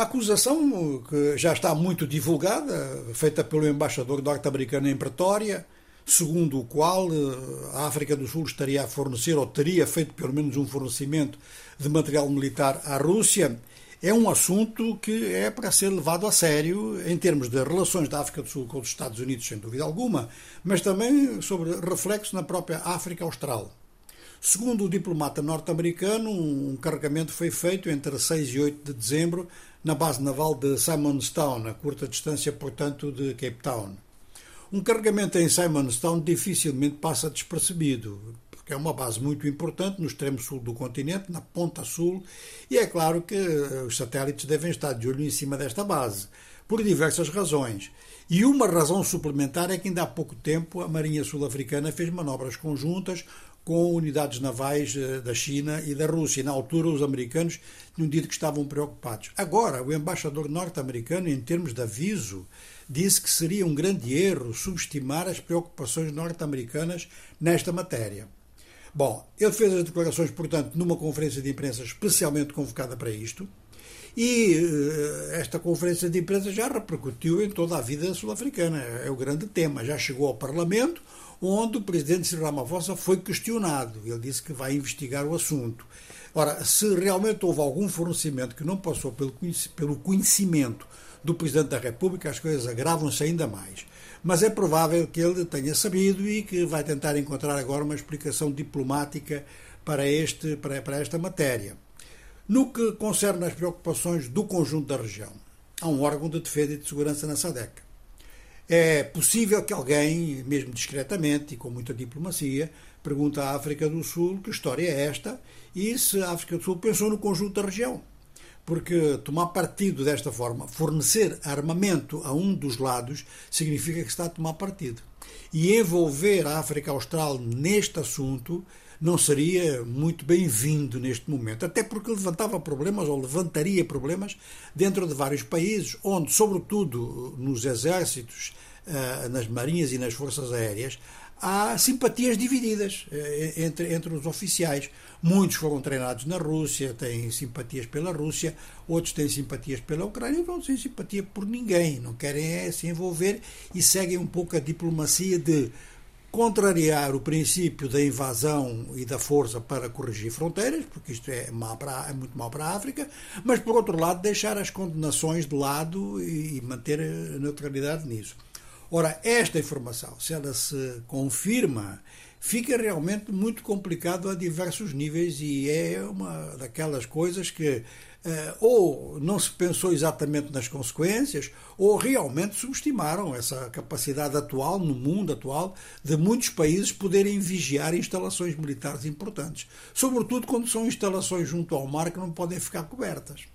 A acusação, que já está muito divulgada, feita pelo embaixador norte-americano em Pretória, segundo o qual eh, a África do Sul estaria a fornecer, ou teria feito pelo menos um fornecimento de material militar à Rússia, é um assunto que é para ser levado a sério em termos de relações da África do Sul com os Estados Unidos, sem dúvida alguma, mas também sobre reflexo na própria África Austral. Segundo o diplomata norte-americano, um carregamento foi feito entre 6 e 8 de dezembro na base naval de Simonstown, a curta distância, portanto, de Cape Town. Um carregamento em Simonstown dificilmente passa despercebido, porque é uma base muito importante no extremo sul do continente, na ponta sul, e é claro que os satélites devem estar de olho em cima desta base, por diversas razões. E uma razão suplementar é que ainda há pouco tempo a Marinha Sul-Africana fez manobras conjuntas com unidades navais eh, da China e da Rússia. Na altura, os americanos tinham dito que estavam preocupados. Agora, o embaixador norte-americano, em termos de aviso, disse que seria um grande erro subestimar as preocupações norte-americanas nesta matéria. Bom, ele fez as declarações, portanto, numa conferência de imprensa especialmente convocada para isto, e uh, esta conferência de imprensa já repercutiu em toda a vida sul-africana. É o grande tema. Já chegou ao Parlamento, onde o presidente Cyril Ramaphosa foi questionado. Ele disse que vai investigar o assunto. Ora, se realmente houve algum fornecimento que não passou pelo conhecimento do Presidente da República, as coisas agravam-se ainda mais. Mas é provável que ele tenha sabido e que vai tentar encontrar agora uma explicação diplomática para, este, para, para esta matéria. No que concerne às preocupações do conjunto da região, há um órgão de defesa e de segurança na SADEC é possível que alguém, mesmo discretamente e com muita diplomacia, pergunte à África do Sul que história é esta e se a África do Sul pensou no conjunto da região. Porque tomar partido desta forma, fornecer armamento a um dos lados, significa que está a tomar partido. E envolver a África Austral neste assunto não seria muito bem-vindo neste momento, até porque levantava problemas ou levantaria problemas dentro de vários países, onde, sobretudo nos exércitos, nas marinhas e nas forças aéreas, há simpatias divididas eh, entre, entre os oficiais. Muitos foram treinados na Rússia, têm simpatias pela Rússia, outros têm simpatias pela Ucrânia, outros têm simpatia por ninguém, não querem é se envolver e seguem um pouco a diplomacia de contrariar o princípio da invasão e da força para corrigir fronteiras, porque isto é, para, é muito mal para a África, mas, por outro lado, deixar as condenações de lado e manter a neutralidade nisso. Ora, esta informação, se ela se confirma, fica realmente muito complicado a diversos níveis e é uma daquelas coisas que Uh, ou não se pensou exatamente nas consequências, ou realmente subestimaram essa capacidade atual, no mundo atual, de muitos países poderem vigiar instalações militares importantes. Sobretudo quando são instalações junto ao mar que não podem ficar cobertas.